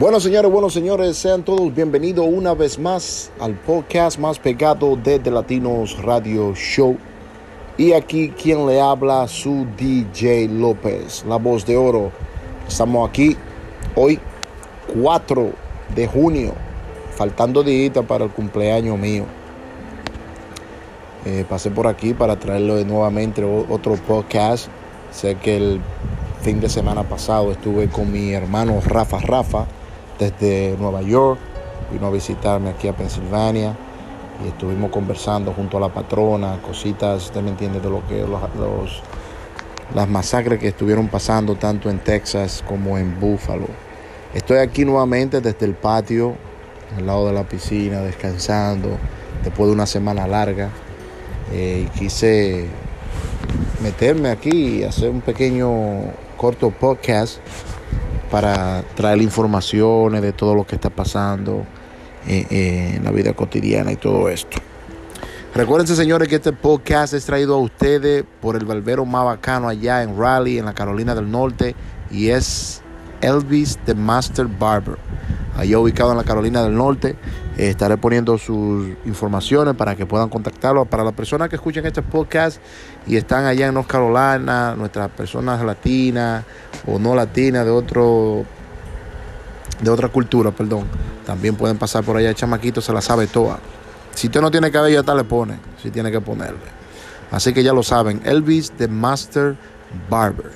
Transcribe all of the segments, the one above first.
Bueno, señores, buenos señores, sean todos bienvenidos una vez más al podcast más pegado desde Latinos Radio Show. Y aquí quien le habla, su DJ López, la voz de oro. Estamos aquí hoy, 4 de junio, faltando días para el cumpleaños mío. Eh, pasé por aquí para traerlo nuevamente otro podcast. Sé que el fin de semana pasado estuve con mi hermano Rafa Rafa desde Nueva York. Vino a visitarme aquí a Pensilvania y estuvimos conversando junto a la patrona, cositas, usted me entiende, de lo que los, las masacres que estuvieron pasando tanto en Texas como en Buffalo. Estoy aquí nuevamente desde el patio, al lado de la piscina, descansando, después de una semana larga. Eh, y quise meterme aquí y hacer un pequeño corto podcast para traer informaciones de todo lo que está pasando en la vida cotidiana y todo esto. Recuérdense, señores, que este podcast es traído a ustedes por el barbero más bacano allá en Raleigh, en la Carolina del Norte, y es Elvis the Master Barber. Allá ubicado en la Carolina del Norte. Estaré poniendo sus informaciones para que puedan contactarlo. Para las personas que escuchan este podcast y están allá en North Carolina, nuestras personas latinas o no latinas de otro de otra cultura, perdón, también pueden pasar por allá. El chamaquito se la sabe toda. Si usted no tiene cabello, hasta le pone. Si tiene que ponerle. Así que ya lo saben. Elvis the Master Barber.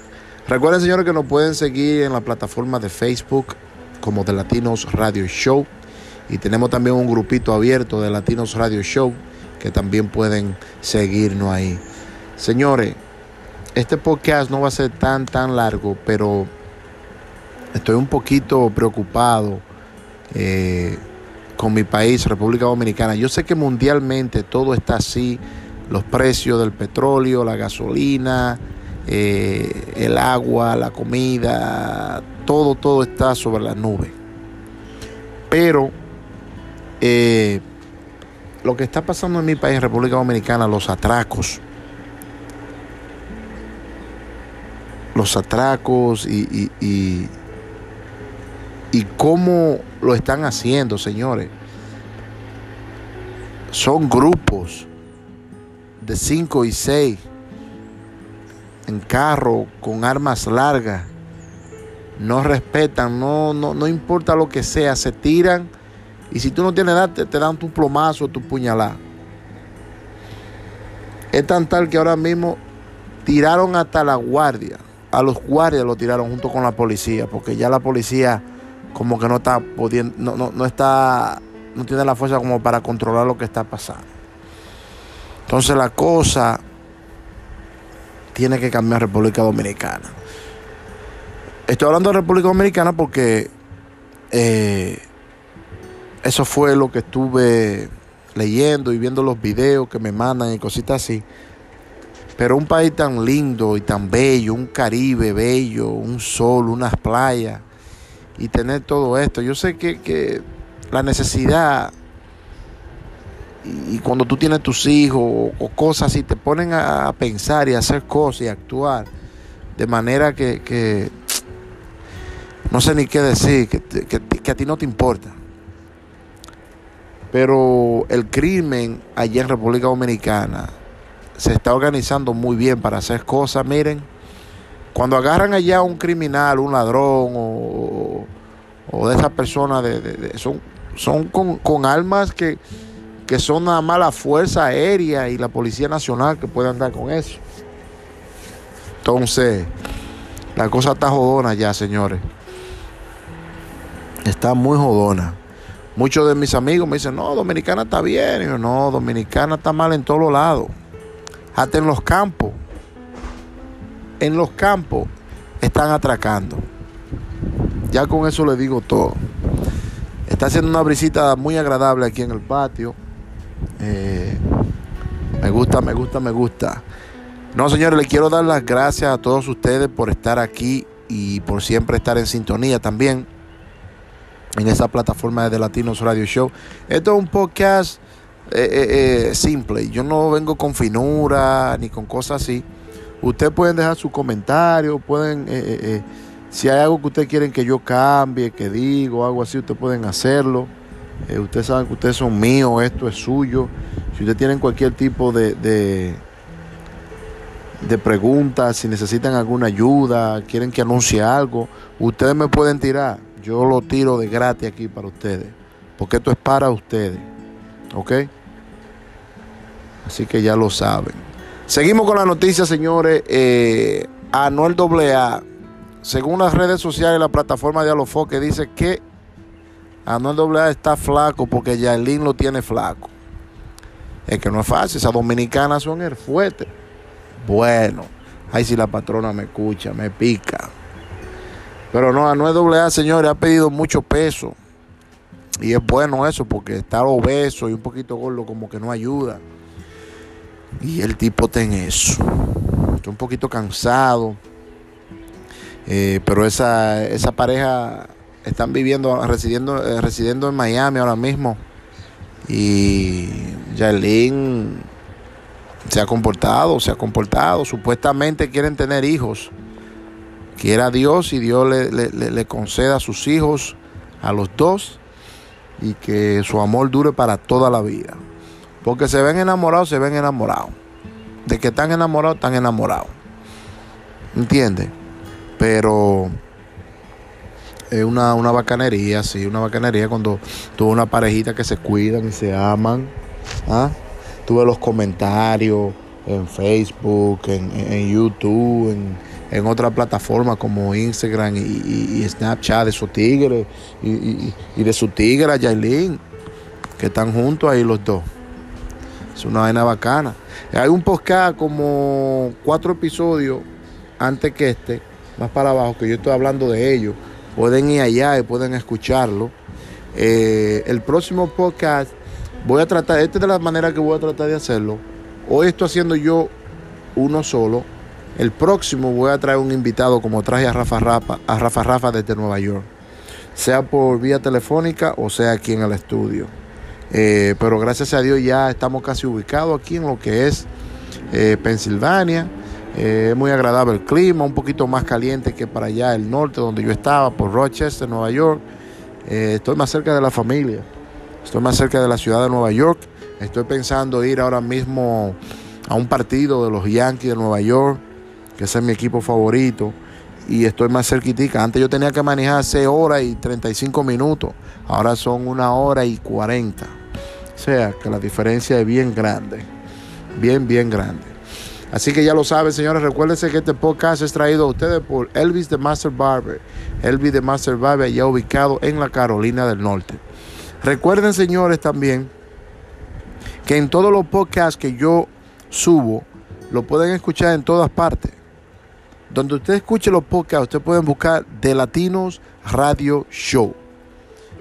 Recuerden, señores, que nos pueden seguir en la plataforma de Facebook como de Latinos Radio Show. Y tenemos también un grupito abierto de Latinos Radio Show que también pueden seguirnos ahí. Señores, este podcast no va a ser tan, tan largo, pero estoy un poquito preocupado eh, con mi país, República Dominicana. Yo sé que mundialmente todo está así, los precios del petróleo, la gasolina, eh, el agua, la comida, todo, todo está sobre la nube. Pero eh, lo que está pasando en mi país, República Dominicana, los atracos, los atracos y, y, y, cómo lo están haciendo, señores. Son grupos de 5 y 6 en carro con armas largas. No respetan, no, no, no importa lo que sea, se tiran y si tú no tienes edad te, dan tu plomazo, tu puñalada. Es tan tal que ahora mismo tiraron hasta la guardia. A los guardias lo tiraron junto con la policía, porque ya la policía como que no está pudiendo, no, no, no está, no tiene la fuerza como para controlar lo que está pasando. Entonces la cosa tiene que cambiar República Dominicana. Estoy hablando de República Dominicana porque eh, eso fue lo que estuve leyendo y viendo los videos que me mandan y cositas así. Pero un país tan lindo y tan bello, un Caribe bello, un sol, unas playas y tener todo esto. Yo sé que, la necesidad y, cuando tú tienes tus hijos o, cosas así, te ponen a, pensar y a hacer cosas y actuar de manera que, no sé ni qué decir, que a ti no te importa. Pero el crimen allá en República Dominicana se está organizando muy bien para hacer cosas. Miren, cuando agarran allá a un criminal, un ladrón o, de esas personas, de, son, son con, armas que, que son nada más la Fuerza Aérea y la Policía Nacional que pueden andar con eso. Entonces, la cosa está jodona ya, señores. Está muy jodona. Muchos de mis amigos me dicen, no, Dominicana está bien. Y yo, no, Dominicana está mal en todos lados. Hasta en los campos. En los campos están atracando. Ya con eso le digo todo. Está haciendo una brisita muy agradable aquí en el patio. Eh, me gusta, me gusta, me gusta. No, señores, le quiero dar las gracias a todos ustedes por estar aquí y por siempre estar en sintonía también en esa plataforma de Latinos Radio Show. Esto es un podcast eh, eh, eh, simple. Yo no vengo con finura ni con cosas así. Ustedes pueden dejar su comentario, pueden Si hay algo que ustedes quieren que yo cambie, que digo, algo así, ustedes pueden hacerlo. Ustedes saben que ustedes son míos, esto es suyo. Si ustedes tienen cualquier tipo de, de, de preguntas, si necesitan alguna ayuda, quieren que anuncie algo, ustedes me pueden tirar. Yo lo tiro de gratis aquí para ustedes. Porque esto es para ustedes. ¿Ok? Así que ya lo saben. Seguimos con la noticia, señores. Eh, Anuel AA, según las redes sociales y la plataforma de Alofoque, dice que Anuel AA está flaco porque Yailin lo tiene flaco. Es que no es fácil, esas dominicanas son el fuerte. Bueno, ay si la patrona me escucha, me pica. Pero no, Anuel AA, señores, ha pedido mucho peso. Y es bueno eso porque estar obeso y un poquito gordo como que no ayuda. Y el tipo está en eso. Está un poquito cansado. Eh, pero esa, esa pareja están viviendo, residiendo, eh, residiendo en Miami ahora mismo. Y Jailin se ha comportado, se ha comportado. Supuestamente quieren tener hijos. Quiera Dios y Dios le, le, le conceda a sus hijos, a los dos, y que su amor dure para toda la vida. Porque se ven enamorados, se ven enamorados. De que están enamorados, están enamorados. ¿Entiendes? Pero es una, una bacanería, sí, una bacanería cuando tuve una parejita que se cuidan y se aman. ¿ah? Tuve los comentarios en Facebook, en, YouTube, en, en otras plataformas como Instagram y, Snapchat de su tigre y, de su tigre, Yailin, que están juntos ahí los dos. Es una vaina bacana. Hay un podcast como cuatro episodios antes que este, más para abajo, que yo estoy hablando de ellos. Pueden ir allá y pueden escucharlo. Eh, el próximo podcast voy a tratar, esta es de la manera que voy a tratar de hacerlo. Hoy estoy haciendo yo uno solo. El próximo voy a traer un invitado como traje a Rafa Rafa, a Rafa Rafa desde Nueva York. Sea por vía telefónica o sea aquí en el estudio. Eh, pero gracias a Dios ya estamos casi ubicados aquí en lo que es eh, Pensilvania. Eh, es muy agradable el clima, un poquito más caliente que para allá el norte donde yo estaba, por Rochester, Nueva York. estoy más cerca de la familia, estoy más cerca de la ciudad de Nueva York. Estoy pensando ir ahora mismo a un partido de los Yankees de Nueva York, que ese es mi equipo favorito y estoy más cerquitica. Antes yo tenía que manejar 6 horas y 35 minutos. Ahora son una hora y 40. O sea que la diferencia es bien grande. Bien, bien grande. Así que ya lo saben, señores. Recuérdense que este podcast es traído a ustedes por Elvis de Master Barber. Elvis de Master Barber, ya ubicado en la Carolina del Norte. Recuerden, señores, también que en todos los podcasts que yo subo, lo pueden escuchar en todas partes. Donde usted escuche los podcasts, usted pueden buscar de Latinos Radio Show.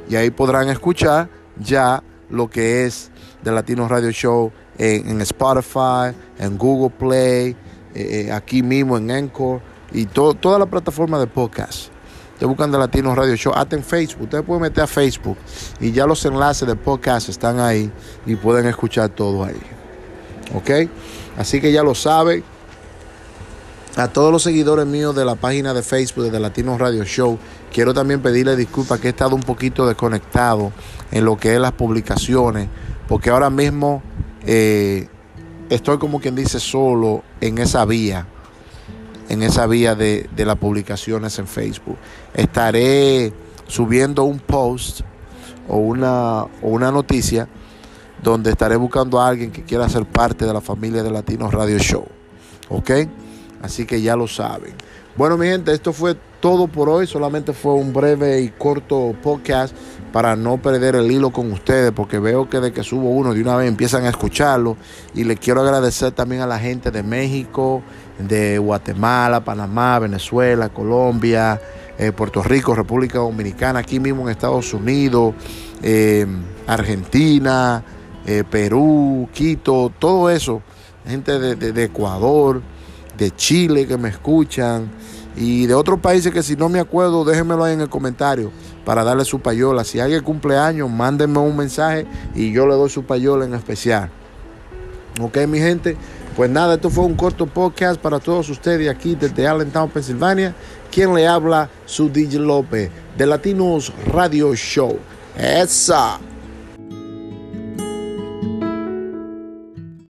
Y ahí podrán escuchar ya lo que es de Latinos Radio Show en, Spotify, en Google Play, eh, eh, aquí mismo en Encore y toda la plataforma de podcast. Ustedes buscan de Latinos Radio Show, hasta en Facebook. Ustedes pueden meter a Facebook y ya los enlaces de podcast están ahí y pueden escuchar todo ahí. ¿Ok? Así que ya lo saben. A todos los seguidores míos de la página de Facebook de Latinos Radio Show, quiero también pedirle disculpas que he estado un poquito desconectado en lo que es las publicaciones, porque ahora mismo eh, estoy como quien dice solo en esa vía, en esa vía de, de las publicaciones en Facebook. Estaré subiendo un post o una, o una noticia donde estaré buscando a alguien que quiera ser parte de la familia de Latinos Radio Show. ¿Ok? Así que ya lo saben. Bueno, mi gente, esto fue todo por hoy. Solamente fue un breve y corto podcast para no perder el hilo con ustedes, porque veo que de que subo uno de una vez empiezan a escucharlo. Y les quiero agradecer también a la gente de México, de Guatemala, Panamá, Venezuela, Colombia, eh, Puerto Rico, República Dominicana, aquí mismo en Estados Unidos, eh, Argentina, eh, Perú, Quito, todo eso. Gente de Ecuador de Chile que me escuchan y de otros países que si no me acuerdo, déjenmelo ahí en el comentario para darle su payola. Si alguien cumpleaños, mándenme un mensaje y yo le doy su payola en especial. Ok, mi gente, Pues nada, esto fue un corto podcast para todos ustedes aquí desde Allentown, Pensilvania. Quien le habla, su DJ López, de Latinos Radio Show. ¡Esa!